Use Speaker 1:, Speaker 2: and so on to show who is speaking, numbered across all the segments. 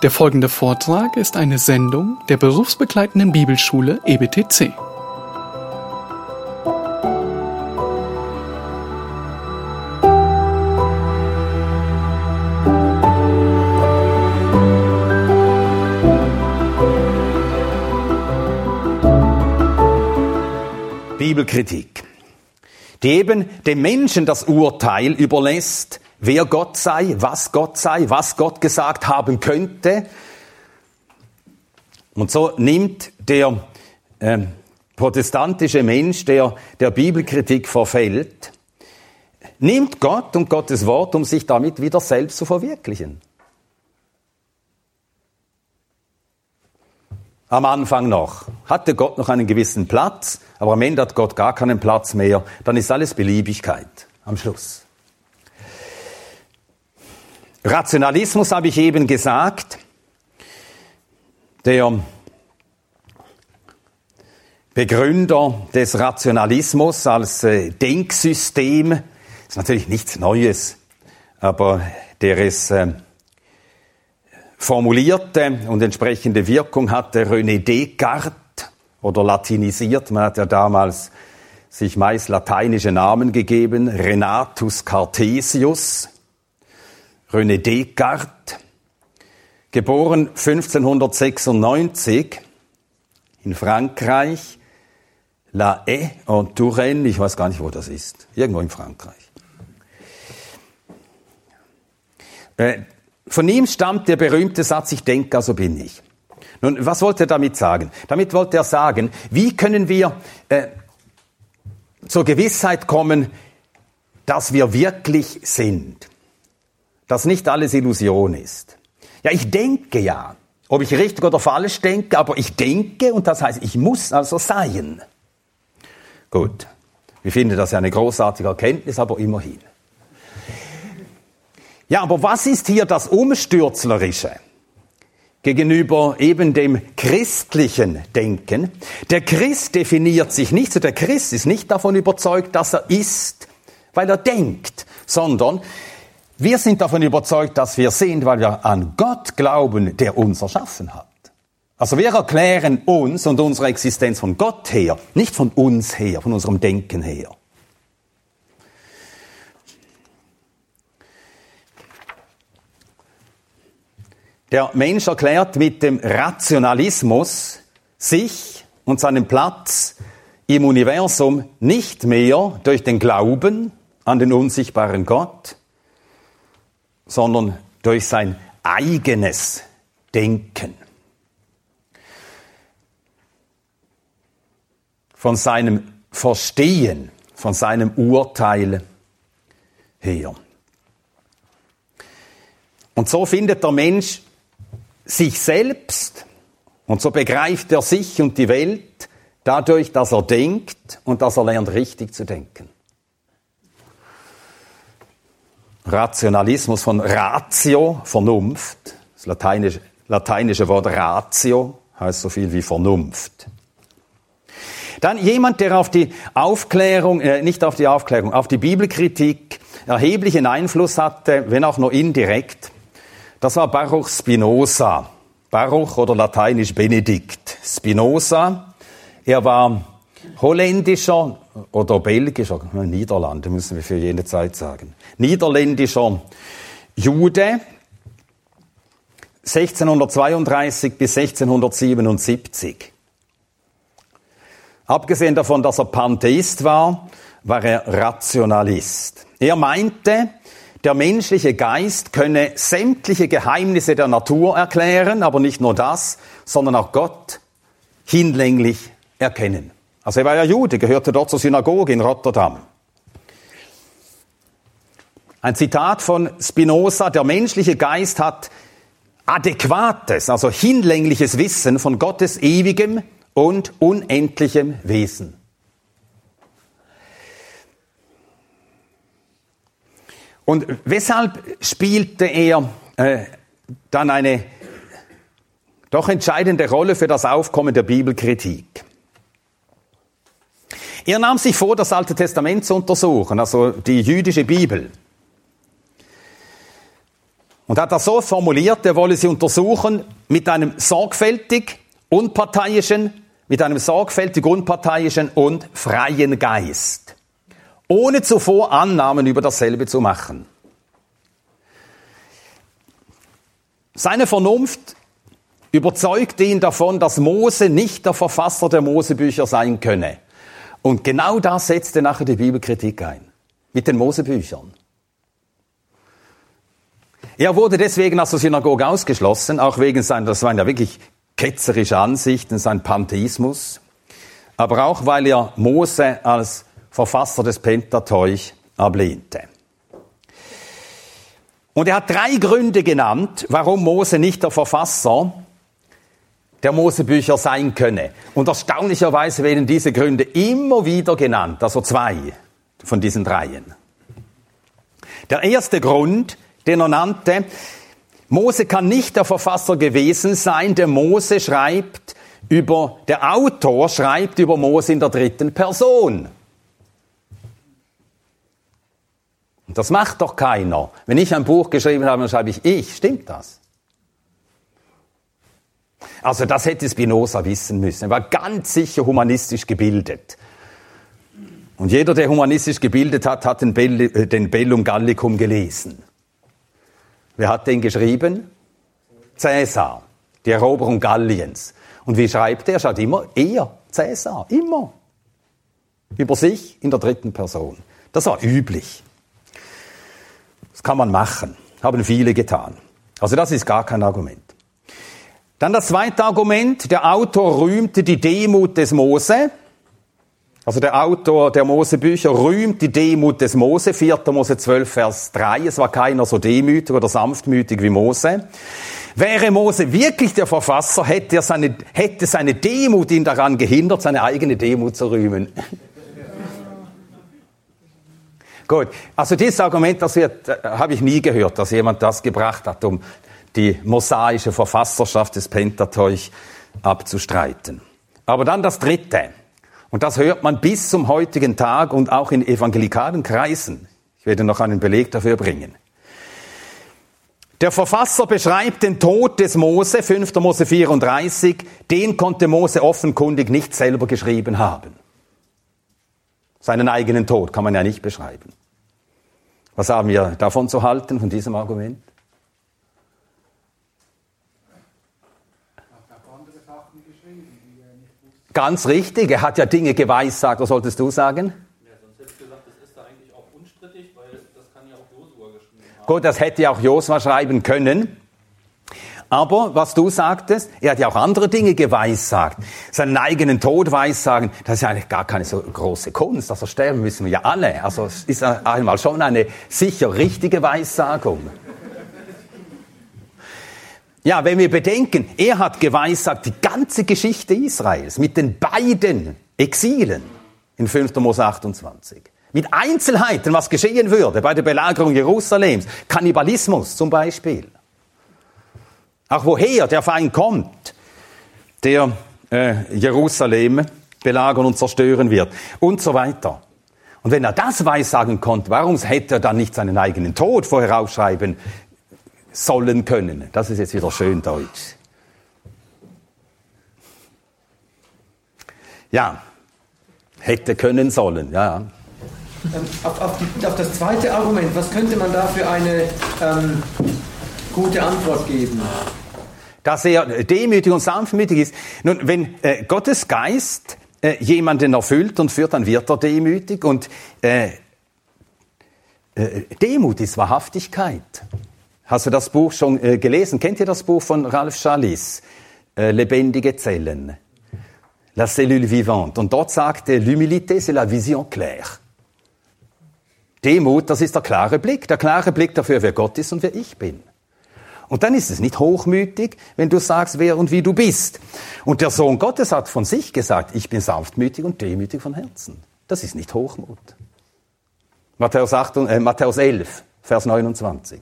Speaker 1: Der folgende Vortrag ist eine Sendung der berufsbegleitenden Bibelschule EBTC.
Speaker 2: Bibelkritik, die eben dem Menschen das Urteil überlässt, wer Gott sei, was Gott sei, was Gott gesagt haben könnte. Und so nimmt der äh, protestantische Mensch, der der Bibelkritik verfällt, nimmt Gott und Gottes Wort, um sich damit wieder selbst zu verwirklichen. Am Anfang noch hatte Gott noch einen gewissen Platz, aber am Ende hat Gott gar keinen Platz mehr. Dann ist alles Beliebigkeit am Schluss. Rationalismus habe ich eben gesagt. Der Begründer des Rationalismus als äh, Denksystem ist natürlich nichts Neues, aber der es äh, formulierte und entsprechende Wirkung hatte René Descartes oder latinisiert. Man hat ja damals sich meist lateinische Namen gegeben. Renatus Cartesius, René Descartes, geboren 1596 in Frankreich, La Haye en Touraine, ich weiß gar nicht, wo das ist, irgendwo in Frankreich. Äh, von ihm stammt der berühmte Satz, ich denke, also bin ich. Nun, was wollte er damit sagen? Damit wollte er sagen, wie können wir äh, zur Gewissheit kommen, dass wir wirklich sind, dass nicht alles Illusion ist. Ja, ich denke ja, ob ich richtig oder falsch denke, aber ich denke und das heißt, ich muss also sein. Gut, wir finden das ja eine großartige Erkenntnis, aber immerhin. Ja, aber was ist hier das Umstürzlerische gegenüber eben dem christlichen Denken? Der Christ definiert sich nicht, so der Christ ist nicht davon überzeugt, dass er ist, weil er denkt, sondern wir sind davon überzeugt, dass wir sind, weil wir an Gott glauben, der uns erschaffen hat. Also wir erklären uns und unsere Existenz von Gott her, nicht von uns her, von unserem Denken her. Der Mensch erklärt mit dem Rationalismus sich und seinen Platz im Universum nicht mehr durch den Glauben an den unsichtbaren Gott, sondern durch sein eigenes Denken. Von seinem Verstehen, von seinem Urteil her. Und so findet der Mensch sich selbst und so begreift er sich und die Welt dadurch, dass er denkt und dass er lernt, richtig zu denken. Rationalismus von Ratio, Vernunft. Das lateinische, lateinische Wort Ratio heißt so viel wie Vernunft. Dann jemand, der auf die Aufklärung, äh, nicht auf die Aufklärung, auf die Bibelkritik erheblichen Einfluss hatte, wenn auch nur indirekt, das war Baruch Spinoza. Baruch oder lateinisch Benedikt Spinoza. Er war holländischer oder belgischer, Niederlande müssen wir für jene Zeit sagen, niederländischer Jude, 1632 bis 1677. Abgesehen davon, dass er Pantheist war, war er Rationalist. Er meinte, der menschliche Geist könne sämtliche Geheimnisse der Natur erklären, aber nicht nur das, sondern auch Gott hinlänglich erkennen. Also er war ja Jude, gehörte dort zur Synagoge in Rotterdam. Ein Zitat von Spinoza, der menschliche Geist hat adäquates, also hinlängliches Wissen von Gottes ewigem und unendlichem Wesen. Und weshalb spielte er äh, dann eine doch entscheidende Rolle für das Aufkommen der Bibelkritik? Er nahm sich vor, das Alte Testament zu untersuchen, also die jüdische Bibel. Und hat das so formuliert, er wolle sie untersuchen mit einem sorgfältig, unparteiischen, mit einem sorgfältig, unparteiischen und freien Geist. Ohne zuvor Annahmen über dasselbe zu machen. Seine Vernunft überzeugte ihn davon, dass Mose nicht der Verfasser der Mosebücher sein könne. Und genau das setzte nachher die Bibelkritik ein. Mit den Mosebüchern. Er wurde deswegen aus der Synagoge ausgeschlossen, auch wegen seiner, das waren ja wirklich ketzerische Ansichten, sein Pantheismus, aber auch weil er Mose als Verfasser des Pentateuch ablehnte. Und er hat drei Gründe genannt, warum Mose nicht der Verfasser der Mosebücher sein könne. Und erstaunlicherweise werden diese Gründe immer wieder genannt, also zwei von diesen dreien. Der erste Grund den er nannte. Mose kann nicht der Verfasser gewesen sein, der Mose schreibt über, der Autor schreibt über Mose in der dritten Person. Und das macht doch keiner. Wenn ich ein Buch geschrieben habe, dann schreibe ich ich. Stimmt das? Also das hätte Spinoza wissen müssen. Er war ganz sicher humanistisch gebildet. Und jeder, der humanistisch gebildet hat, hat den, Bell, den Bellum Gallicum gelesen. Wer hat den geschrieben? Cäsar, die Eroberung Galliens. Und wie schreibt er? Schreibt immer er, Cäsar, immer. Über sich in der dritten Person. Das war üblich. Das kann man machen. Haben viele getan. Also das ist gar kein Argument. Dann das zweite Argument. Der Autor rühmte die Demut des Mose. Also der Autor der Mosebücher rühmt die Demut des Mose, 4. Mose 12, Vers 3. Es war keiner so demütig oder sanftmütig wie Mose. Wäre Mose wirklich der Verfasser, hätte, er seine, hätte seine Demut ihn daran gehindert, seine eigene Demut zu rühmen. Gut, also dieses Argument, das wird, äh, habe ich nie gehört, dass jemand das gebracht hat, um die mosaische Verfasserschaft des Pentateuch abzustreiten. Aber dann das Dritte. Und das hört man bis zum heutigen Tag und auch in evangelikalen Kreisen. Ich werde noch einen Beleg dafür bringen. Der Verfasser beschreibt den Tod des Mose, 5. Mose 34, den konnte Mose offenkundig nicht selber geschrieben haben. Seinen eigenen Tod kann man ja nicht beschreiben. Was haben wir davon zu halten, von diesem Argument? Ganz richtig, er hat ja Dinge geweissagt, was solltest du sagen? Ja, sonst hätte ich gesagt, das ist da eigentlich auch unstrittig, weil das kann ja auch Josua geschrieben haben. Gut, das hätte ja auch Josua schreiben können. Aber was du sagtest, er hat ja auch andere Dinge geweissagt. Seinen eigenen Tod weissagen, das ist ja eigentlich gar keine so große Kunst. Also sterben müssen wir ja alle. Also es ist einmal schon eine sicher richtige Weissagung. Ja, wenn wir bedenken, er hat geweissagt die ganze Geschichte Israels mit den beiden Exilen in 5. Mose 28. Mit Einzelheiten, was geschehen würde bei der Belagerung Jerusalems. Kannibalismus zum Beispiel. Auch woher der Feind kommt, der äh, Jerusalem belagern und zerstören wird und so weiter. Und wenn er das weissagen konnte, warum hätte er dann nicht seinen eigenen Tod vorher aufschreiben sollen können. Das ist jetzt wieder schön deutsch. Ja, hätte können sollen, ja.
Speaker 3: Ähm, auf, auf, die, auf, das zweite Argument, was könnte man da für eine ähm, gute Antwort geben?
Speaker 2: Dass er demütig und sanftmütig ist. Nun, wenn äh, Gottes Geist äh, jemanden erfüllt und führt, dann wird er demütig. Und äh, äh Demut ist Wahrhaftigkeit. Hast du das Buch schon äh, gelesen? Kennt ihr das Buch von Ralph Schallis? Äh, Lebendige Zellen. La cellule vivante. Und dort sagt er, l'humilité, c'est la vision claire. Demut, das ist der klare Blick. Der klare Blick dafür, wer Gott ist und wer ich bin. Und dann ist es nicht hochmütig, wenn du sagst, wer und wie du bist. Und der Sohn Gottes hat von sich gesagt, ich bin sanftmütig und demütig von Herzen. Das ist nicht Hochmut. Matthäus, 8, äh, Matthäus 11, Vers 29.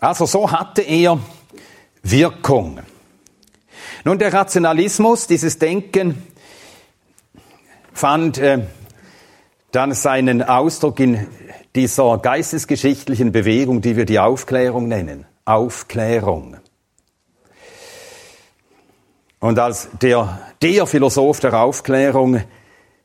Speaker 2: Also so hatte er Wirkung. Nun, der Rationalismus, dieses Denken, fand äh, dann seinen Ausdruck in dieser geistesgeschichtlichen Bewegung, die wir die Aufklärung nennen. Aufklärung. Und als der, der Philosoph der Aufklärung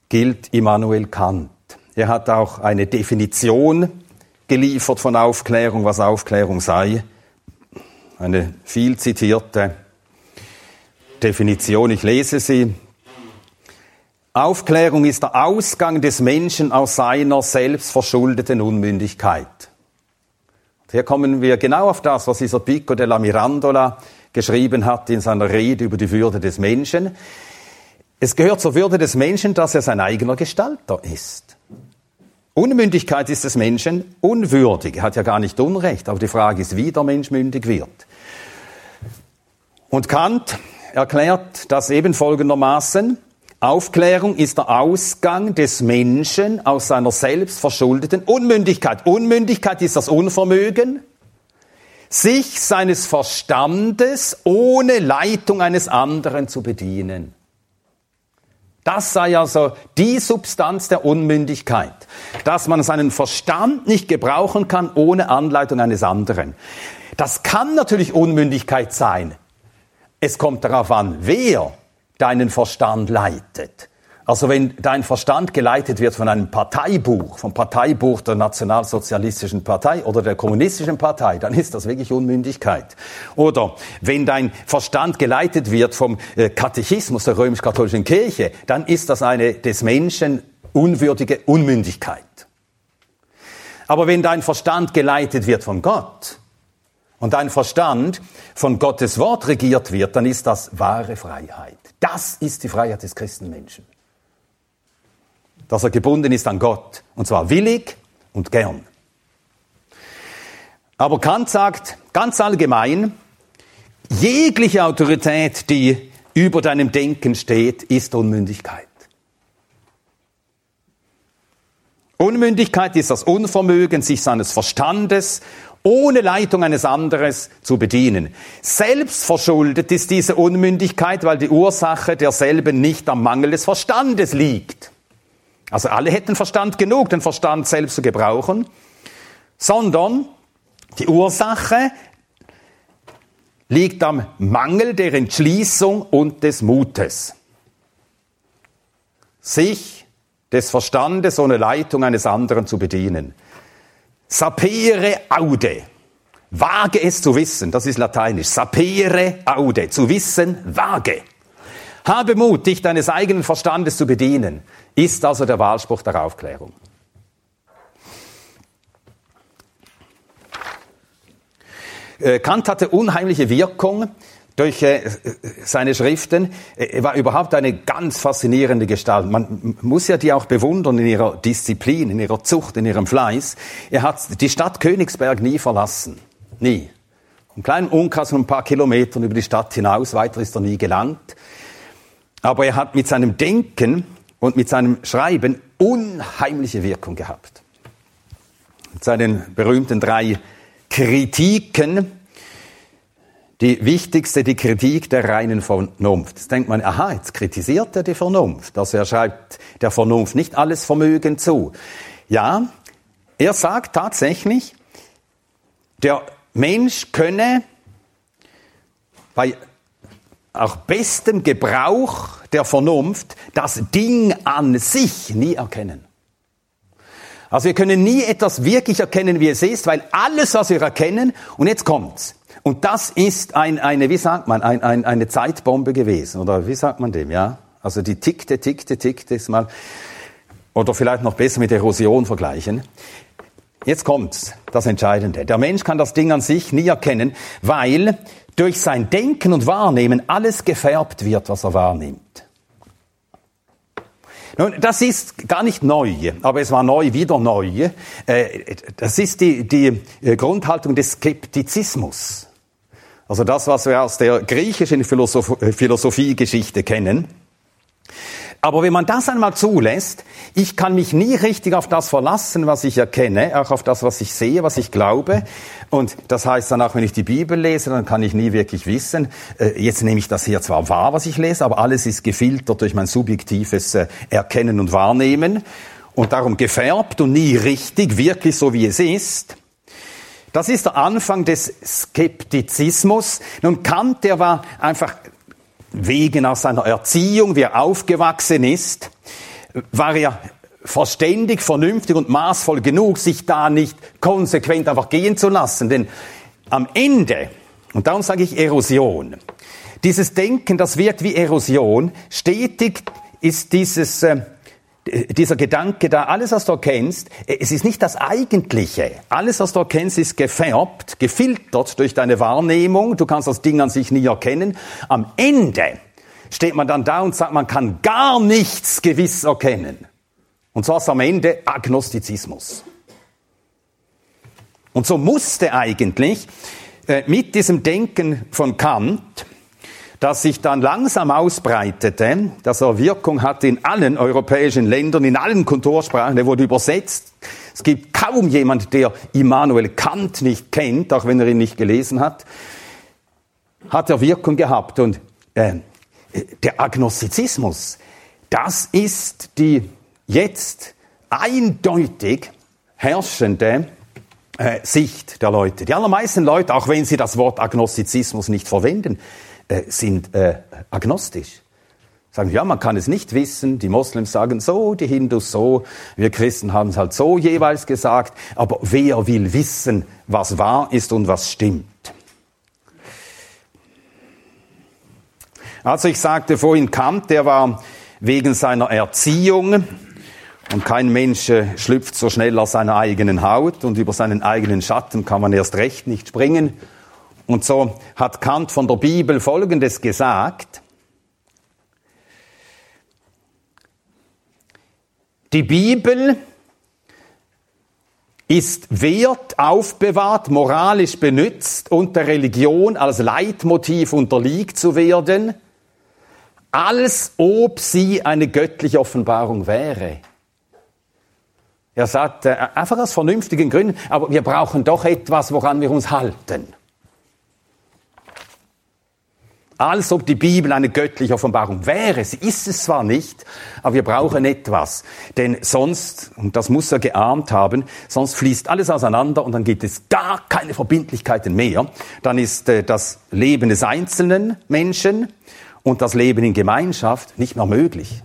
Speaker 2: gilt Immanuel Kant. Er hat auch eine Definition geliefert von Aufklärung, was Aufklärung sei. Eine viel zitierte Definition, ich lese sie. Aufklärung ist der Ausgang des Menschen aus seiner selbstverschuldeten Unmündigkeit. hier kommen wir genau auf das, was dieser Pico della Mirandola geschrieben hat in seiner Rede über die Würde des Menschen. Es gehört zur Würde des Menschen, dass er sein eigener Gestalter ist. Unmündigkeit ist des Menschen unwürdig. Er hat ja gar nicht Unrecht, aber die Frage ist, wie der Mensch mündig wird. Und Kant erklärt das eben folgendermaßen. Aufklärung ist der Ausgang des Menschen aus seiner selbst verschuldeten Unmündigkeit. Unmündigkeit ist das Unvermögen, sich seines Verstandes ohne Leitung eines anderen zu bedienen. Das sei also die Substanz der Unmündigkeit, dass man seinen Verstand nicht gebrauchen kann ohne Anleitung eines anderen. Das kann natürlich Unmündigkeit sein. Es kommt darauf an, wer deinen Verstand leitet. Also wenn dein Verstand geleitet wird von einem Parteibuch, vom Parteibuch der Nationalsozialistischen Partei oder der Kommunistischen Partei, dann ist das wirklich Unmündigkeit. Oder wenn dein Verstand geleitet wird vom äh, Katechismus der römisch-katholischen Kirche, dann ist das eine des Menschen unwürdige Unmündigkeit. Aber wenn dein Verstand geleitet wird von Gott und dein Verstand von Gottes Wort regiert wird, dann ist das wahre Freiheit. Das ist die Freiheit des Christenmenschen dass er gebunden ist an Gott. Und zwar willig und gern. Aber Kant sagt ganz allgemein, jegliche Autorität, die über deinem Denken steht, ist Unmündigkeit. Unmündigkeit ist das Unvermögen, sich seines Verstandes ohne Leitung eines anderes zu bedienen. Selbstverschuldet ist diese Unmündigkeit, weil die Ursache derselben nicht am Mangel des Verstandes liegt. Also alle hätten Verstand genug, den Verstand selbst zu gebrauchen, sondern die Ursache liegt am Mangel der Entschließung und des Mutes. Sich des Verstandes ohne Leitung eines anderen zu bedienen. Sapere aude. Wage es zu wissen, das ist lateinisch. Sapere aude. Zu wissen, wage. Habe Mut, dich deines eigenen Verstandes zu bedienen, ist also der Wahlspruch der Aufklärung. Äh, Kant hatte unheimliche Wirkung durch äh, seine Schriften. Er war überhaupt eine ganz faszinierende Gestalt. Man muss ja die auch bewundern in ihrer Disziplin, in ihrer Zucht, in ihrem Fleiß. Er hat die Stadt Königsberg nie verlassen. Nie. Einen kleinen Umkreis von ein paar Kilometern über die Stadt hinaus, weiter ist er nie gelangt. Aber er hat mit seinem Denken und mit seinem Schreiben unheimliche Wirkung gehabt. Mit seinen berühmten drei Kritiken, die wichtigste, die Kritik der reinen Vernunft. Jetzt denkt man, aha, jetzt kritisiert er die Vernunft. Also er schreibt der Vernunft nicht alles Vermögen zu. Ja, er sagt tatsächlich, der Mensch könne bei auch bestem Gebrauch der Vernunft das Ding an sich nie erkennen. Also wir können nie etwas wirklich erkennen, wie es ist, weil alles, was wir erkennen, und jetzt kommt's. Und das ist ein, eine, wie sagt man, ein, ein, eine Zeitbombe gewesen, oder wie sagt man dem, ja? Also die tickte, tickte, tickte, ist mal, oder vielleicht noch besser mit Erosion vergleichen. Jetzt kommt's, das Entscheidende. Der Mensch kann das Ding an sich nie erkennen, weil durch sein Denken und Wahrnehmen alles gefärbt wird, was er wahrnimmt. Nun, das ist gar nicht neu, aber es war neu, wieder neu. Äh, das ist die, die äh, Grundhaltung des Skeptizismus. Also das, was wir aus der griechischen Philosoph äh, Philosophiegeschichte kennen. Aber wenn man das einmal zulässt, ich kann mich nie richtig auf das verlassen, was ich erkenne, auch auf das, was ich sehe, was ich glaube. Und das heißt dann auch, wenn ich die Bibel lese, dann kann ich nie wirklich wissen, äh, jetzt nehme ich das hier zwar wahr, was ich lese, aber alles ist gefiltert durch mein subjektives äh, Erkennen und Wahrnehmen und darum gefärbt und nie richtig, wirklich so wie es ist. Das ist der Anfang des Skeptizismus. Nun Kant, der war einfach wegen aus seiner Erziehung, wie er aufgewachsen ist, war er verständig, vernünftig und maßvoll genug, sich da nicht konsequent einfach gehen zu lassen. Denn am Ende, und darum sage ich Erosion, dieses Denken, das wirkt wie Erosion, stetig ist dieses, äh, dieser Gedanke da, alles was du erkennst, es ist nicht das Eigentliche. Alles was du erkennst ist gefärbt, gefiltert durch deine Wahrnehmung. Du kannst das Ding an sich nie erkennen. Am Ende steht man dann da und sagt, man kann gar nichts gewiss erkennen. Und zwar ist am Ende Agnostizismus. Und so musste eigentlich äh, mit diesem Denken von Kant das sich dann langsam ausbreitete, dass er Wirkung hatte in allen europäischen Ländern, in allen Kultursprachen, der wurde übersetzt. Es gibt kaum jemand, der Immanuel Kant nicht kennt, auch wenn er ihn nicht gelesen hat, hat er Wirkung gehabt. Und äh, der Agnostizismus, das ist die jetzt eindeutig herrschende äh, Sicht der Leute. Die allermeisten Leute, auch wenn sie das Wort Agnostizismus nicht verwenden, äh, sind äh, agnostisch. Sagen, ja, man kann es nicht wissen, die Moslems sagen so, die Hindus so, wir Christen haben es halt so jeweils gesagt, aber wer will wissen, was wahr ist und was stimmt? Also ich sagte vorhin, Kant, der war wegen seiner Erziehung, und kein Mensch äh, schlüpft so schnell aus seiner eigenen Haut und über seinen eigenen Schatten kann man erst recht nicht springen. Und so hat Kant von der Bibel Folgendes gesagt. Die Bibel ist wert, aufbewahrt, moralisch benützt und der Religion als Leitmotiv unterliegt zu werden, als ob sie eine göttliche Offenbarung wäre. Er sagt, äh, einfach aus vernünftigen Gründen, aber wir brauchen doch etwas, woran wir uns halten als ob die Bibel eine göttliche Offenbarung wäre. Sie ist es zwar nicht, aber wir brauchen etwas. Denn sonst, und das muss er geahnt haben, sonst fließt alles auseinander und dann gibt es gar keine Verbindlichkeiten mehr. Dann ist äh, das Leben des einzelnen Menschen und das Leben in Gemeinschaft nicht mehr möglich.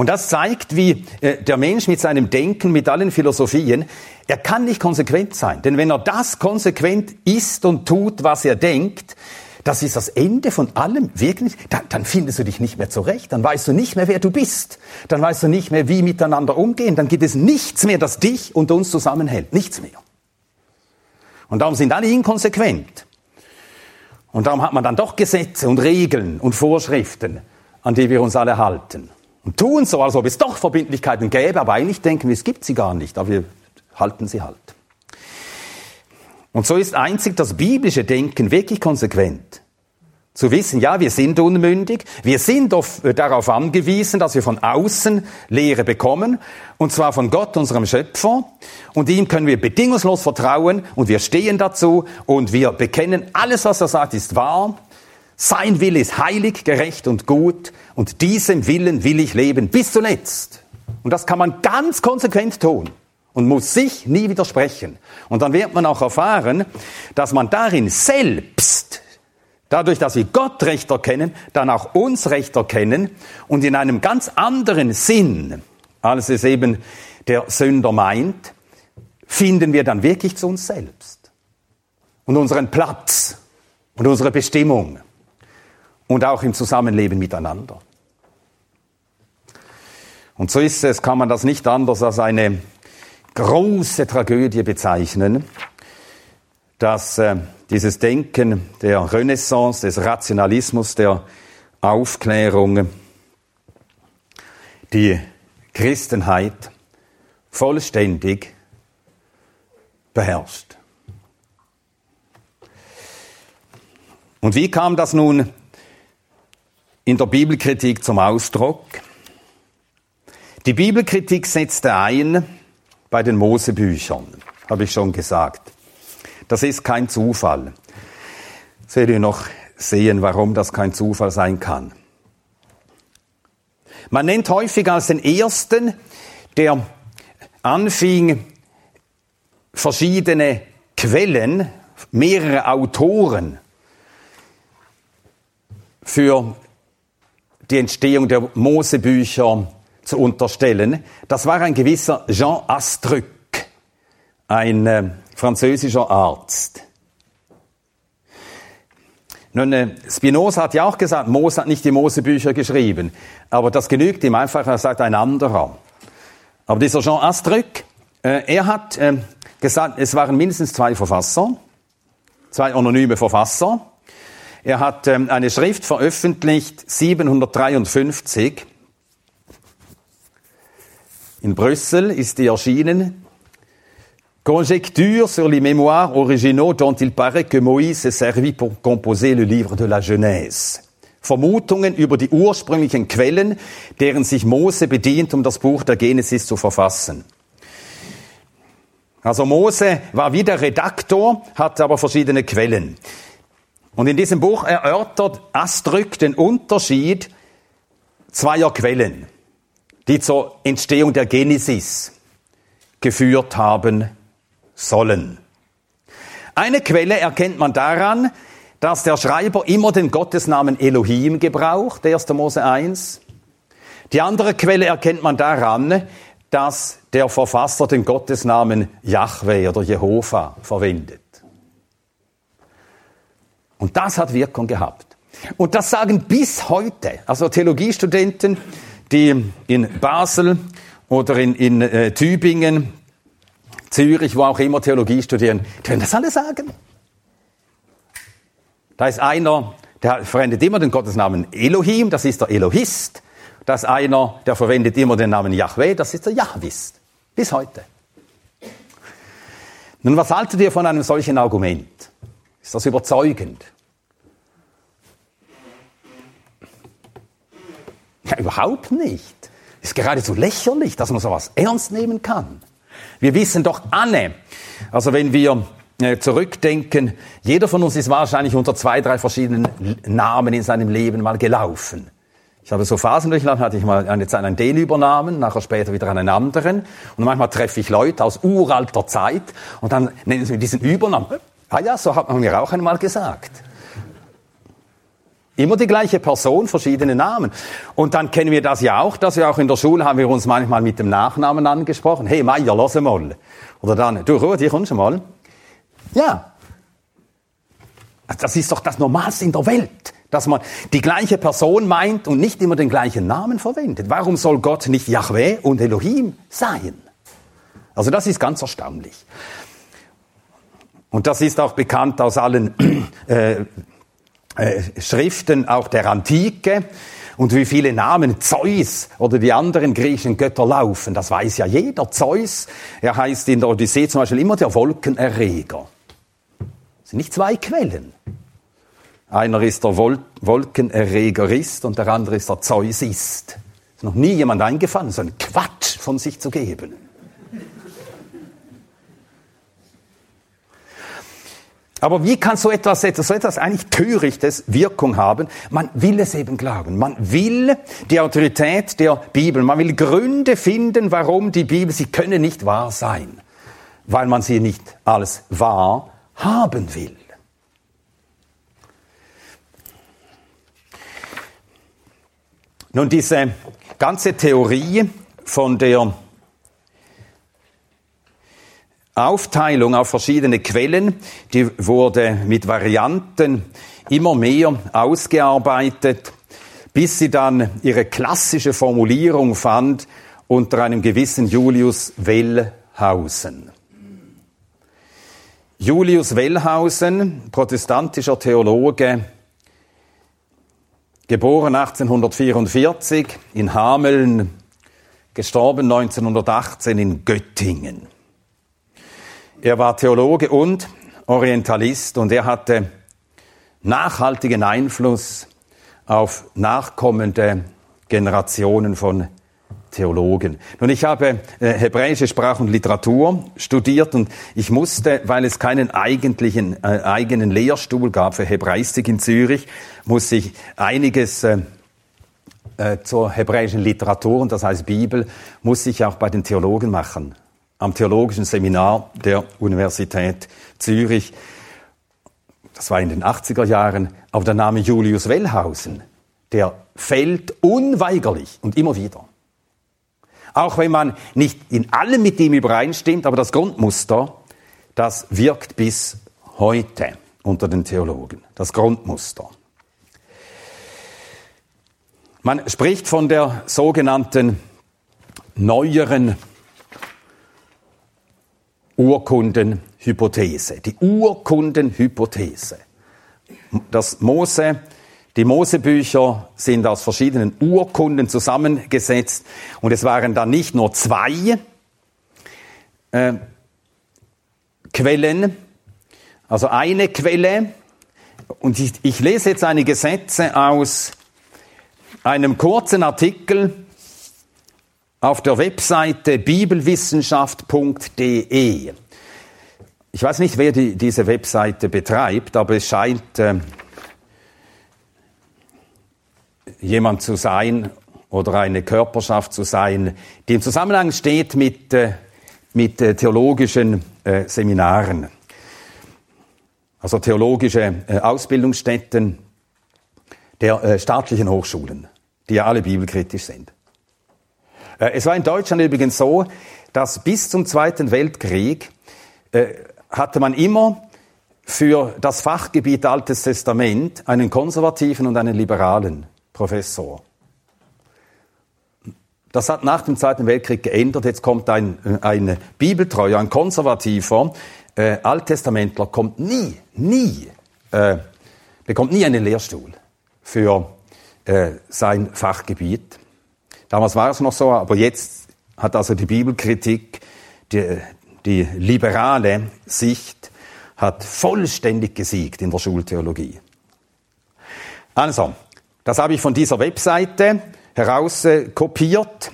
Speaker 2: Und das zeigt, wie äh, der Mensch mit seinem Denken, mit allen Philosophien, er kann nicht konsequent sein. Denn wenn er das konsequent ist und tut, was er denkt, das ist das Ende von allem, wirklich, dann, dann findest du dich nicht mehr zurecht, dann weißt du nicht mehr, wer du bist, dann weißt du nicht mehr, wie miteinander umgehen, dann gibt es nichts mehr, das dich und uns zusammenhält, nichts mehr. Und darum sind alle inkonsequent. Und darum hat man dann doch Gesetze und Regeln und Vorschriften, an die wir uns alle halten und tun so, als ob es doch Verbindlichkeiten gäbe, aber eigentlich denken wir, es gibt sie gar nicht, aber wir halten sie halt. Und so ist einzig das biblische Denken wirklich konsequent. Zu wissen, ja, wir sind unmündig, wir sind äh, darauf angewiesen, dass wir von außen Lehre bekommen, und zwar von Gott, unserem Schöpfer, und ihm können wir bedingungslos vertrauen, und wir stehen dazu, und wir bekennen, alles, was er sagt, ist wahr, sein Wille ist heilig, gerecht und gut und diesem Willen will ich leben bis zuletzt. Und das kann man ganz konsequent tun und muss sich nie widersprechen. Und dann wird man auch erfahren, dass man darin selbst, dadurch, dass wir Gott recht erkennen, dann auch uns recht erkennen und in einem ganz anderen Sinn, als es eben der Sünder meint, finden wir dann wirklich zu uns selbst und unseren Platz und unsere Bestimmung und auch im Zusammenleben miteinander. Und so ist es, kann man das nicht anders als eine große Tragödie bezeichnen, dass äh, dieses Denken der Renaissance, des Rationalismus, der Aufklärung, die Christenheit vollständig beherrscht. Und wie kam das nun in der Bibelkritik zum Ausdruck? Die Bibelkritik setzte ein bei den Mosebüchern, habe ich schon gesagt. Das ist kein Zufall. Seht ihr noch sehen, warum das kein Zufall sein kann. Man nennt häufig als den ersten, der anfing, verschiedene Quellen, mehrere Autoren für die Entstehung der Mosebücher zu unterstellen. Das war ein gewisser Jean Astruc, ein äh, französischer Arzt. Nun, äh, Spinoza hat ja auch gesagt, Mose hat nicht die Mosebücher geschrieben. Aber das genügt ihm einfach, er sagt ein anderer. Aber dieser Jean Astruc, äh, er hat äh, gesagt, es waren mindestens zwei Verfasser, zwei anonyme Verfasser. Er hat ähm, eine Schrift veröffentlicht, 753. In Brüssel ist die erschienen. Conjecture sur les mémoires originaux dont il paraît que Moïse s'est servi pour composer le livre de la Genèse. Vermutungen über die ursprünglichen Quellen, deren sich Mose bedient, um das Buch der Genesis zu verfassen. Also Mose war wieder Redaktor, hat aber verschiedene Quellen. Und in diesem Buch erörtert Astrück den Unterschied zweier Quellen, die zur Entstehung der Genesis geführt haben sollen. Eine Quelle erkennt man daran, dass der Schreiber immer den Gottesnamen Elohim gebraucht, 1. Mose 1. Die andere Quelle erkennt man daran, dass der Verfasser den Gottesnamen Yahweh oder Jehova verwendet. Und das hat Wirkung gehabt. Und das sagen bis heute, also Theologiestudenten, die in Basel oder in, in äh, Tübingen Zürich, wo auch immer Theologie studieren, können das alle sagen. Da ist einer, der verwendet immer den Gottesnamen Elohim, das ist der Elohist. Da ist einer, der verwendet immer den Namen Yahweh, das ist der Jahwist. Bis heute. Nun, was haltet ihr von einem solchen Argument? Ist das überzeugend? Ja, überhaupt nicht. Ist geradezu lächerlich, dass man sowas ernst nehmen kann. Wir wissen doch alle, also wenn wir äh, zurückdenken, jeder von uns ist wahrscheinlich unter zwei, drei verschiedenen Namen in seinem Leben mal gelaufen. Ich habe so Phasen durchlaufen, hatte ich mal eine Zeit einen den übernahmen, nachher später wieder einen anderen. Und manchmal treffe ich Leute aus uralter Zeit und dann nennen sie mir diesen Übernamen. Ah ja, so hat man mir auch einmal gesagt. Immer die gleiche Person, verschiedene Namen. Und dann kennen wir das ja auch, dass wir auch in der Schule haben wir uns manchmal mit dem Nachnamen angesprochen. Hey Meier, lass mal. Oder dann, du hier kommst du mal. Ja. Das ist doch das Normalste in der Welt, dass man die gleiche Person meint und nicht immer den gleichen Namen verwendet. Warum soll Gott nicht Yahweh und Elohim sein? Also das ist ganz erstaunlich. Und das ist auch bekannt aus allen äh, äh, Schriften auch der Antike und wie viele Namen Zeus oder die anderen griechischen Götter laufen. Das weiß ja jeder. Zeus, er heißt in der Odyssee zum Beispiel immer der Wolkenerreger. Das sind nicht zwei Quellen. Einer ist der Wol Wolkenerregerist und der andere ist der Zeusist. Ist noch nie jemand eingefallen, so einen Quatsch von sich zu geben. Aber wie kann so etwas, so etwas eigentlich Törichtes Wirkung haben? Man will es eben glauben. Man will die Autorität der Bibel. Man will Gründe finden, warum die Bibel, sie könne nicht wahr sein. Weil man sie nicht als wahr haben will. Nun, diese ganze Theorie von der Aufteilung auf verschiedene Quellen, die wurde mit Varianten immer mehr ausgearbeitet, bis sie dann ihre klassische Formulierung fand unter einem gewissen Julius Wellhausen. Julius Wellhausen, protestantischer Theologe, geboren 1844 in Hameln, gestorben 1918 in Göttingen. Er war Theologe und Orientalist und er hatte nachhaltigen Einfluss auf nachkommende Generationen von Theologen. Nun, ich habe äh, hebräische Sprache und Literatur studiert und ich musste, weil es keinen eigentlichen äh, eigenen Lehrstuhl gab für Hebraistik in Zürich, musste ich einiges äh, äh, zur hebräischen Literatur, und das heißt Bibel, musste ich auch bei den Theologen machen. Am theologischen Seminar der Universität Zürich. Das war in den 80er Jahren. Aber der Name Julius Wellhausen, der fällt unweigerlich und immer wieder. Auch wenn man nicht in allem mit ihm übereinstimmt, aber das Grundmuster, das wirkt bis heute unter den Theologen. Das Grundmuster. Man spricht von der sogenannten neueren Urkundenhypothese. Die Urkundenhypothese. Das Mose die Mosebücher sind aus verschiedenen Urkunden zusammengesetzt und es waren dann nicht nur zwei äh, Quellen, also eine Quelle. Und ich, ich lese jetzt einige Sätze aus einem kurzen Artikel auf der Webseite bibelwissenschaft.de. Ich weiß nicht, wer die, diese Webseite betreibt, aber es scheint äh, jemand zu sein oder eine Körperschaft zu sein, die im Zusammenhang steht mit, äh, mit äh, theologischen äh, Seminaren. Also theologische äh, Ausbildungsstätten der äh, staatlichen Hochschulen, die ja alle bibelkritisch sind. Äh, es war in Deutschland übrigens so, dass bis zum Zweiten Weltkrieg hatte man immer für das Fachgebiet Altes Testament einen konservativen und einen liberalen Professor. Das hat nach dem Zweiten Weltkrieg geändert. Jetzt kommt ein, ein Bibeltreuer, ein konservativer äh, Alttestamentler, kommt nie, nie, äh, bekommt nie einen Lehrstuhl für äh, sein Fachgebiet. Damals war es noch so, aber jetzt hat also die Bibelkritik, die, die liberale Sicht, hat vollständig gesiegt in der Schultheologie. Also, das habe ich von dieser Webseite herauskopiert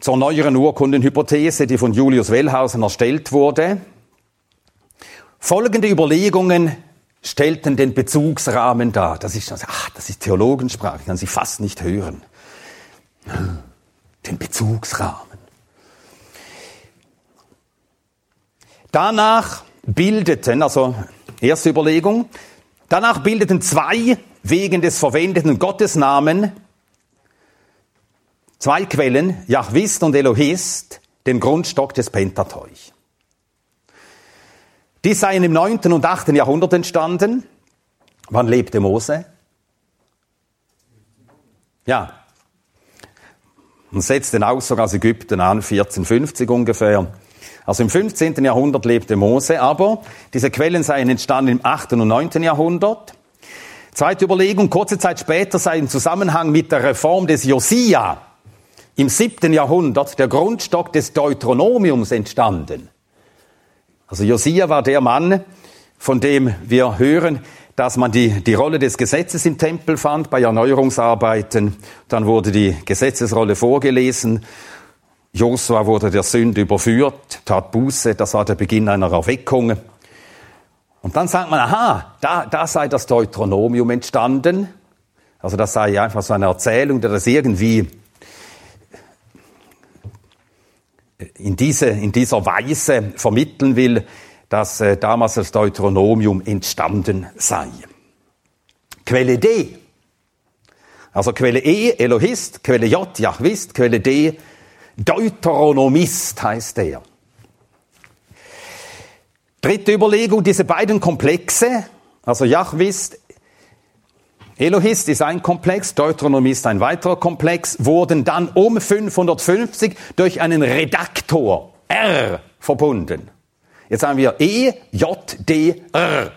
Speaker 2: zur neueren Urkundenhypothese, die von Julius Wellhausen erstellt wurde. Folgende Überlegungen stellten den Bezugsrahmen dar. Das ist, ach, das ist Theologensprache, kann Sie fast nicht hören. Den Bezugsrahmen. Danach bildeten, also erste Überlegung, danach bildeten zwei wegen des verwendeten Gottesnamen zwei Quellen, Jahwist und Elohist, den Grundstock des Pentateuch. Die seien im 9. und 8. Jahrhundert entstanden. Wann lebte Mose? Ja. Man setzt den Auszug aus Ägypten an, 1450 ungefähr. Also im 15. Jahrhundert lebte Mose, aber diese Quellen seien entstanden im 8. und 9. Jahrhundert. Zweite Überlegung, kurze Zeit später sei im Zusammenhang mit der Reform des Josia im siebten Jahrhundert der Grundstock des Deuteronomiums entstanden. Also Josia war der Mann, von dem wir hören, dass man die, die Rolle des Gesetzes im Tempel fand bei Erneuerungsarbeiten. Dann wurde die Gesetzesrolle vorgelesen. Josua wurde der Sünde überführt, tat Buße. Das war der Beginn einer Erweckung. Und dann sagt man, aha, da, da sei das Deuteronomium entstanden. Also das sei einfach so eine Erzählung, der das irgendwie in, diese, in dieser Weise vermitteln will, dass äh, damals das Deuteronomium entstanden sei. Quelle D. Also Quelle E, Elohist, Quelle J, Jahwist, Quelle D, Deuteronomist heißt er. Dritte Überlegung, diese beiden Komplexe, also Jahwist, Elohist ist ein Komplex, Deuteronomie ist ein weiterer Komplex, wurden dann um 550 durch einen Redaktor R verbunden. Jetzt haben wir E, J, D, R.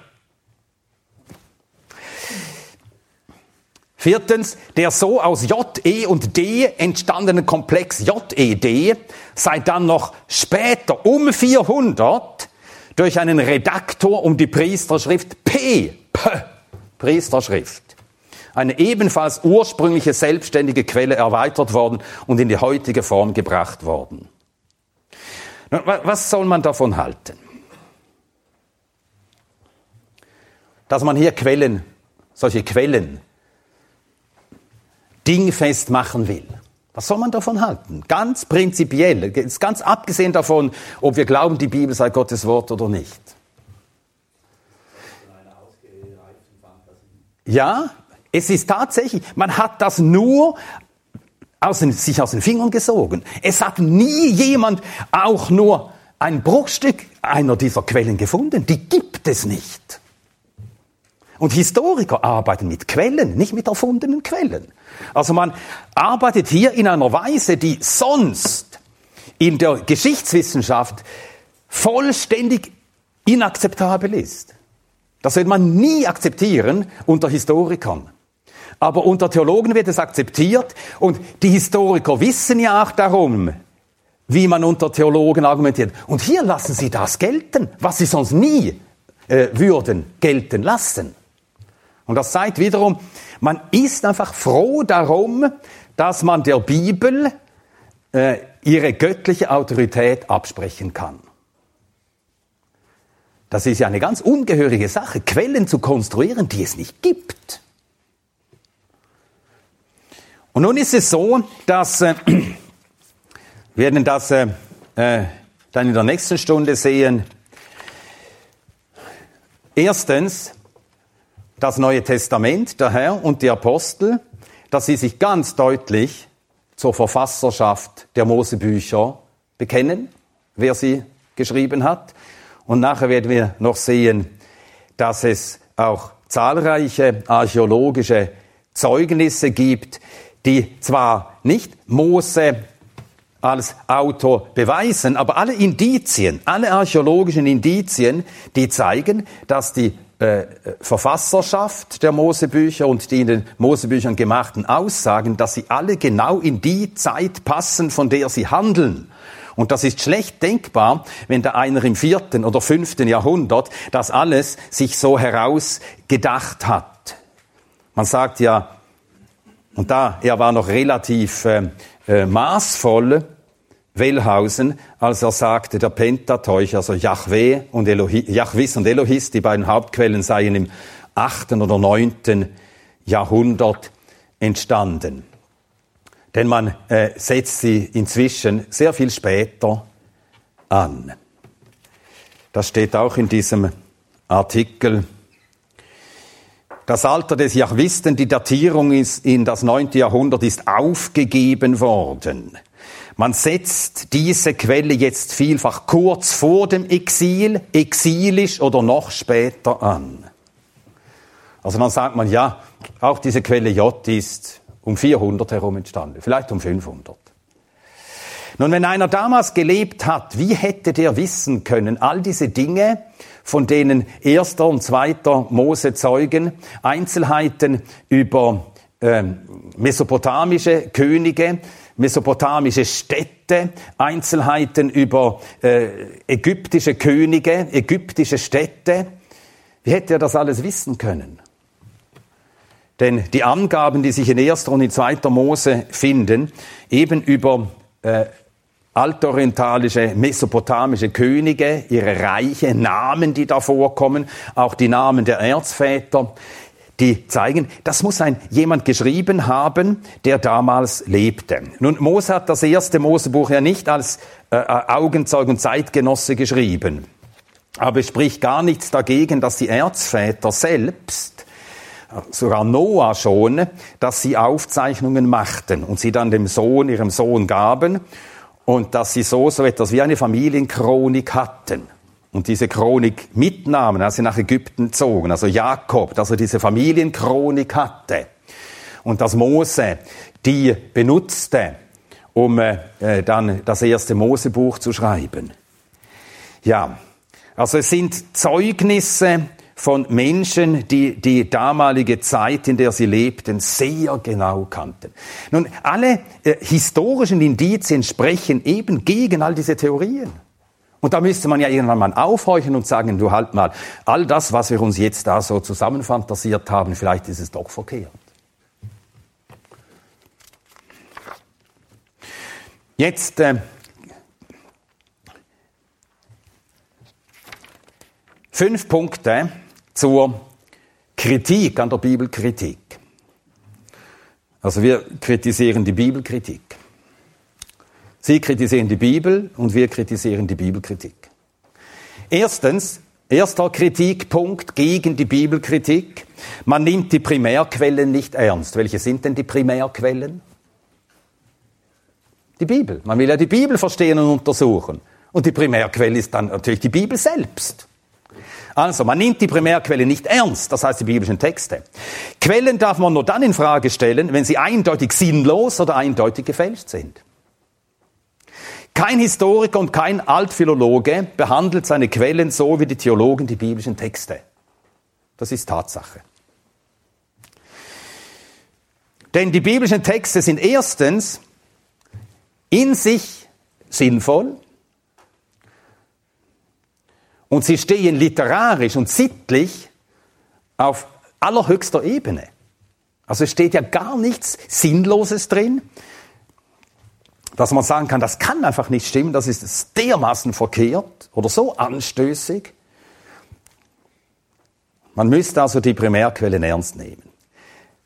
Speaker 2: Viertens, der so aus J, E und D entstandene Komplex J, E, D sei dann noch später um 400 durch einen Redaktor um die Priesterschrift P, P Priesterschrift. Eine ebenfalls ursprüngliche selbstständige Quelle erweitert worden und in die heutige Form gebracht worden. Was soll man davon halten? Dass man hier Quellen, solche Quellen, dingfest machen will. Was soll man davon halten? Ganz prinzipiell, ganz abgesehen davon, ob wir glauben, die Bibel sei Gottes Wort oder nicht. Ja, es ist tatsächlich, man hat das nur aus den, sich aus den Fingern gesogen. Es hat nie jemand auch nur ein Bruchstück einer dieser Quellen gefunden. Die gibt es nicht. Und Historiker arbeiten mit Quellen, nicht mit erfundenen Quellen. Also man arbeitet hier in einer Weise, die sonst in der Geschichtswissenschaft vollständig inakzeptabel ist. Das wird man nie akzeptieren unter Historikern. Aber unter Theologen wird es akzeptiert und die Historiker wissen ja auch darum, wie man unter Theologen argumentiert. Und hier lassen sie das gelten, was sie sonst nie äh, würden gelten lassen. Und das zeigt wiederum, man ist einfach froh darum, dass man der Bibel äh, ihre göttliche Autorität absprechen kann. Das ist ja eine ganz ungehörige Sache, Quellen zu konstruieren, die es nicht gibt. Und nun ist es so, dass äh, wir werden das äh, äh, dann in der nächsten Stunde sehen. Erstens, das Neue Testament, der Herr und die Apostel, dass sie sich ganz deutlich zur Verfasserschaft der Mosebücher bekennen, wer sie geschrieben hat. Und nachher werden wir noch sehen, dass es auch zahlreiche archäologische Zeugnisse gibt, die zwar nicht Mose als Autor beweisen, aber alle Indizien, alle archäologischen Indizien, die zeigen, dass die äh, Verfasserschaft der Mosebücher und die in den Mosebüchern gemachten Aussagen, dass sie alle genau in die Zeit passen, von der sie handeln. Und das ist schlecht denkbar, wenn da einer im vierten oder fünften Jahrhundert das alles sich so herausgedacht hat. Man sagt ja, und da, er war noch relativ äh, äh, maßvoll, Wellhausen, als er sagte, der Pentateuch, also Yahweh und Elohi, Yahwis und Elohis, die beiden Hauptquellen seien im achten oder neunten Jahrhundert entstanden. Denn man äh, setzt sie inzwischen sehr viel später an. Das steht auch in diesem Artikel das Alter des Jahwisten, die Datierung ist in das neunte Jahrhundert ist aufgegeben worden. Man setzt diese Quelle jetzt vielfach kurz vor dem Exil, exilisch oder noch später an. Also dann sagt man, ja, auch diese Quelle J ist um 400 herum entstanden, vielleicht um 500. Nun, wenn einer damals gelebt hat, wie hätte der wissen können, all diese Dinge, von denen erster und zweiter Mose zeugen, Einzelheiten über äh, mesopotamische Könige, mesopotamische Städte, Einzelheiten über äh, ägyptische Könige, ägyptische Städte. Wie hätte er das alles wissen können? Denn die Angaben, die sich in erster und in zweiter Mose finden, eben über äh, altorientalische, mesopotamische Könige, ihre Reiche, Namen, die da vorkommen, auch die Namen der Erzväter, die zeigen, das muss ein jemand geschrieben haben, der damals lebte. Nun, Mose hat das erste Mosebuch ja nicht als äh, Augenzeug und Zeitgenosse geschrieben. Aber es spricht gar nichts dagegen, dass die Erzväter selbst, sogar Noah schon, dass sie Aufzeichnungen machten und sie dann dem Sohn, ihrem Sohn gaben und dass sie so, so etwas wie eine Familienchronik hatten und diese Chronik mitnahmen, als sie nach Ägypten zogen, also Jakob, dass er diese Familienchronik hatte und dass Mose die benutzte, um äh, dann das erste Mosebuch zu schreiben. Ja, also es sind Zeugnisse von Menschen, die die damalige Zeit, in der sie lebten, sehr genau kannten. Nun, alle äh, historischen Indizien sprechen eben gegen all diese Theorien. Und da müsste man ja irgendwann mal aufhorchen und sagen, du halt mal, all das, was wir uns jetzt da so zusammenfantasiert haben, vielleicht ist es doch verkehrt. Jetzt äh, fünf Punkte zur Kritik an der Bibelkritik. Also wir kritisieren die Bibelkritik. Sie kritisieren die Bibel und wir kritisieren die Bibelkritik. Erstens, erster Kritikpunkt gegen die Bibelkritik. Man nimmt die Primärquellen nicht ernst. Welche sind denn die Primärquellen? Die Bibel. Man will ja die Bibel verstehen und untersuchen. Und die Primärquelle ist dann natürlich die Bibel selbst. Also, man nimmt die Primärquelle nicht ernst, das heißt die biblischen Texte. Quellen darf man nur dann in Frage stellen, wenn sie eindeutig sinnlos oder eindeutig gefälscht sind. Kein Historiker und kein Altphilologe behandelt seine Quellen so wie die Theologen die biblischen Texte. Das ist Tatsache. Denn die biblischen Texte sind erstens in sich sinnvoll und sie stehen literarisch und sittlich auf allerhöchster Ebene. Also es steht ja gar nichts Sinnloses drin, dass man sagen kann, das kann einfach nicht stimmen, das ist dermaßen verkehrt oder so anstößig. Man müsste also die Primärquellen ernst nehmen.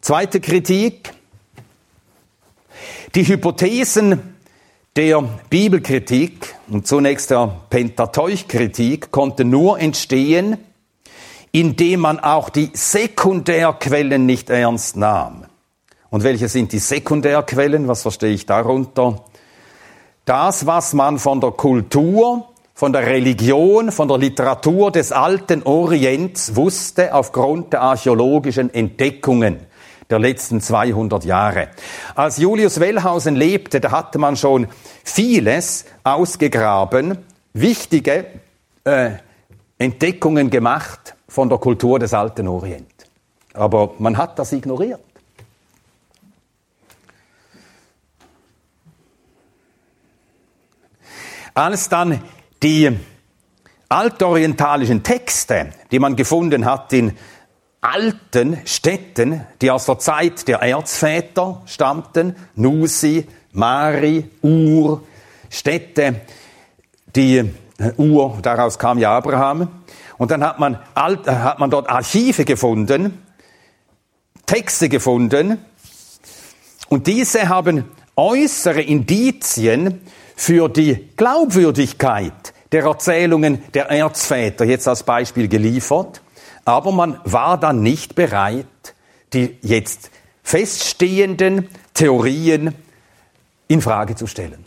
Speaker 2: Zweite Kritik. Die Hypothesen der Bibelkritik und zunächst der Pentateuchkritik konnte nur entstehen, indem man auch die Sekundärquellen nicht ernst nahm. Und welche sind die Sekundärquellen? Was verstehe ich darunter? Das, was man von der Kultur, von der Religion, von der Literatur des alten Orients wusste aufgrund der archäologischen Entdeckungen der letzten 200 Jahre. Als Julius Wellhausen lebte, da hatte man schon vieles ausgegraben, wichtige äh, Entdeckungen gemacht von der Kultur des alten Orient. Aber man hat das ignoriert. Als dann die altorientalischen Texte, die man gefunden hat in alten Städten, die aus der Zeit der Erzväter stammten, Nusi, Mari, Ur, Städte, die äh, Ur, daraus kam ja Abraham. Und dann hat man, alt, äh, hat man dort Archive gefunden, Texte gefunden, und diese haben äußere Indizien für die Glaubwürdigkeit der Erzählungen der Erzväter jetzt als Beispiel geliefert. Aber man war dann nicht bereit, die jetzt feststehenden Theorien in Frage zu stellen.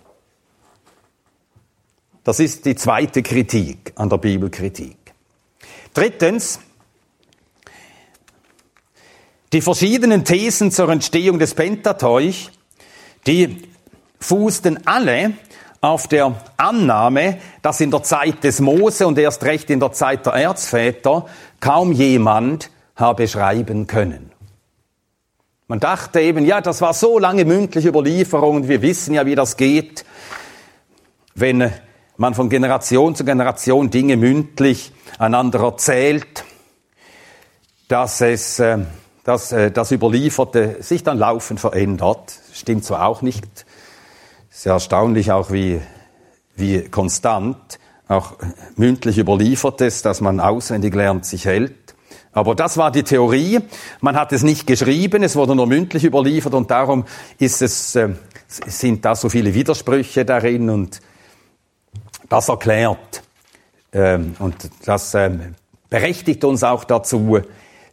Speaker 2: Das ist die zweite Kritik an der Bibelkritik. Drittens, die verschiedenen Thesen zur Entstehung des Pentateuch, die fußten alle auf der Annahme, dass in der Zeit des Mose und erst recht in der Zeit der Erzväter kaum jemand habe schreiben können. Man dachte eben, ja, das war so lange mündliche Überlieferung und wir wissen ja, wie das geht, wenn man von Generation zu Generation Dinge mündlich einander erzählt, dass es, äh, dass äh, das Überlieferte sich dann laufend verändert. Stimmt zwar auch nicht sehr erstaunlich auch, wie, wie konstant auch mündlich überliefert ist, dass man auswendig lernt, sich hält. Aber das war die Theorie. Man hat es nicht geschrieben, es wurde nur mündlich überliefert und darum ist es, äh, sind da so viele Widersprüche darin und das erklärt ähm, und das ähm, berechtigt uns auch dazu,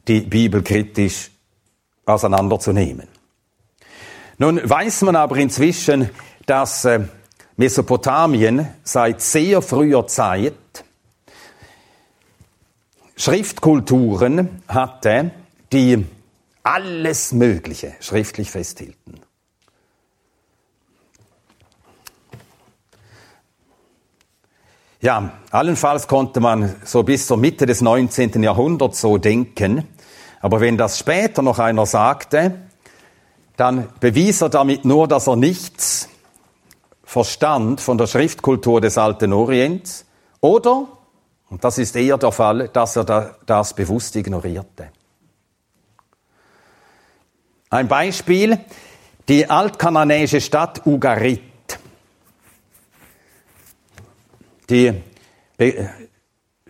Speaker 2: die Bibel kritisch auseinanderzunehmen. Nun weiß man aber inzwischen, dass äh, Mesopotamien seit sehr früher Zeit Schriftkulturen hatte, die alles Mögliche schriftlich festhielten. Ja, allenfalls konnte man so bis zur Mitte des 19. Jahrhunderts so denken, aber wenn das später noch einer sagte, dann bewies er damit nur, dass er nichts verstand von der Schriftkultur des alten Orients Oder, und das ist eher der Fall, dass er das bewusst ignorierte. Ein Beispiel, die altkananäische Stadt Ugarit. Die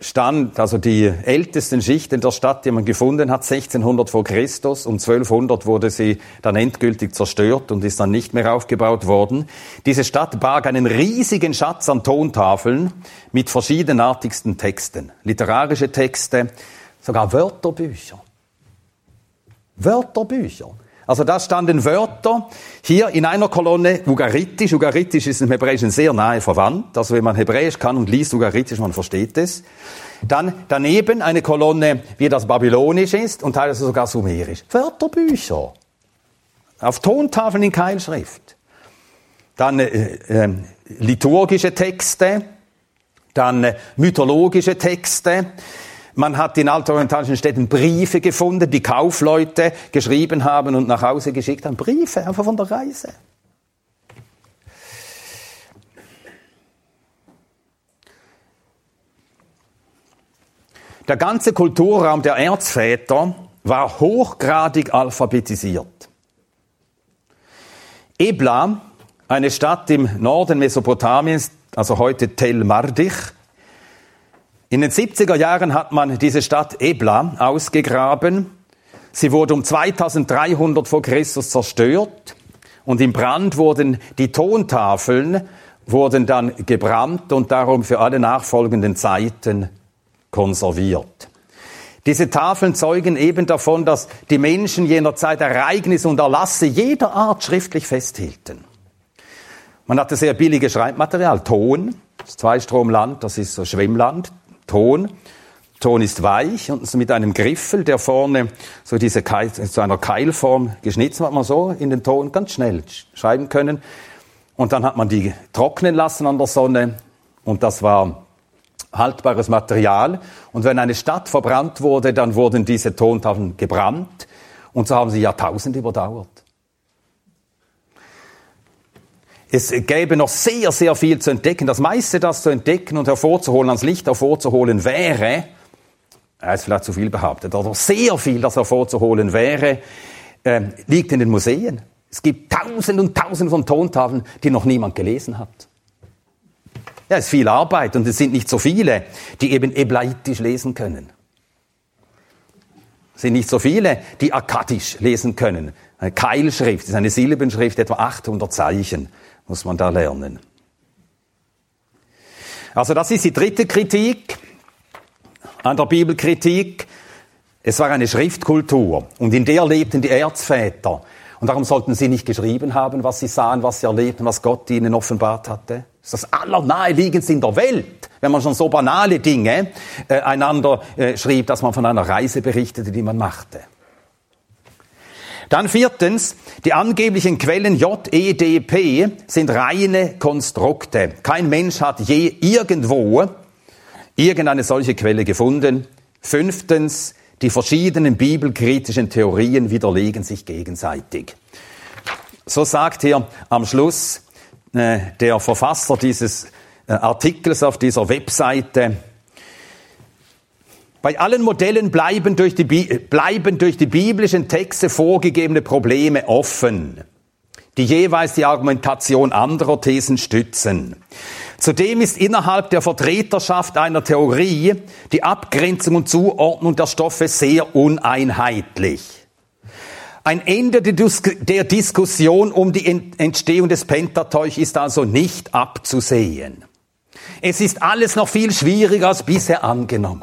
Speaker 2: stand, also die ältesten Schichten der Stadt, die man gefunden hat, 1600 vor Christus. Um 1200 wurde sie dann endgültig zerstört und ist dann nicht mehr aufgebaut worden. Diese Stadt barg einen riesigen Schatz an Tontafeln mit verschiedenartigsten Texten. Literarische Texte, sogar Wörterbücher. Wörterbücher. Also da standen Wörter hier in einer Kolonne Ugaritisch. Ugaritisch ist im Hebräischen sehr nahe verwandt. Also wenn man Hebräisch kann und liest Ugaritisch, man versteht es. Dann daneben eine Kolonne, wie das Babylonisch ist und teilweise sogar Sumerisch. Wörterbücher. Auf Tontafeln in Keilschrift. Dann äh, äh, liturgische Texte. Dann äh, mythologische Texte. Man hat in altorientalischen Städten Briefe gefunden, die Kaufleute geschrieben haben und nach Hause geschickt haben. Briefe, einfach von der Reise. Der ganze Kulturraum der Erzväter war hochgradig alphabetisiert. Ebla, eine Stadt im Norden Mesopotamiens, also heute Tel Mardich, in den 70er Jahren hat man diese Stadt Ebla ausgegraben. Sie wurde um 2300 vor Christus zerstört und im Brand wurden die Tontafeln wurden dann gebrannt und darum für alle nachfolgenden Zeiten konserviert. Diese Tafeln zeugen eben davon, dass die Menschen jener Zeit Ereignisse und Erlasse jeder Art schriftlich festhielten. Man hatte sehr billige Schreibmaterial, Ton, das Zweistromland, das ist so Schwimmland, Ton. Ton ist weich und mit einem Griffel, der vorne so diese Keil, zu einer Keilform geschnitzt hat man so in den Ton ganz schnell schreiben können. Und dann hat man die trocknen lassen an der Sonne und das war haltbares Material. Und wenn eine Stadt verbrannt wurde, dann wurden diese Tontafeln gebrannt und so haben sie Jahrtausende überdauert. Es gäbe noch sehr, sehr viel zu entdecken. Das meiste, das zu entdecken und hervorzuholen, ans Licht hervorzuholen wäre, er ist vielleicht zu viel behauptet, aber sehr viel, das hervorzuholen wäre, äh, liegt in den Museen. Es gibt tausend und tausend von Tontafeln, die noch niemand gelesen hat. Ja, es ist viel Arbeit und es sind nicht so viele, die eben eblaitisch lesen können. Es sind nicht so viele, die akkadisch lesen können. Eine Keilschrift ist eine Silbenschrift, etwa 800 Zeichen muss man da lernen. Also das ist die dritte Kritik an der Bibelkritik. Es war eine Schriftkultur und in der lebten die Erzväter. Und darum sollten sie nicht geschrieben haben, was sie sahen, was sie erlebten, was Gott ihnen offenbart hatte. Das ist das Allernaheliegendste in der Welt, wenn man schon so banale Dinge äh, einander äh, schrieb, dass man von einer Reise berichtete, die man machte. Dann viertens, die angeblichen Quellen JEDP sind reine Konstrukte. Kein Mensch hat je irgendwo irgendeine solche Quelle gefunden. Fünftens, die verschiedenen bibelkritischen Theorien widerlegen sich gegenseitig. So sagt hier am Schluss äh, der Verfasser dieses äh, Artikels auf dieser Webseite, bei allen Modellen bleiben durch, die, bleiben durch die biblischen Texte vorgegebene Probleme offen, die jeweils die Argumentation anderer Thesen stützen. Zudem ist innerhalb der Vertreterschaft einer Theorie die Abgrenzung und Zuordnung der Stoffe sehr uneinheitlich. Ein Ende der Diskussion um die Entstehung des Pentateuch ist also nicht abzusehen. Es ist alles noch viel schwieriger als bisher angenommen.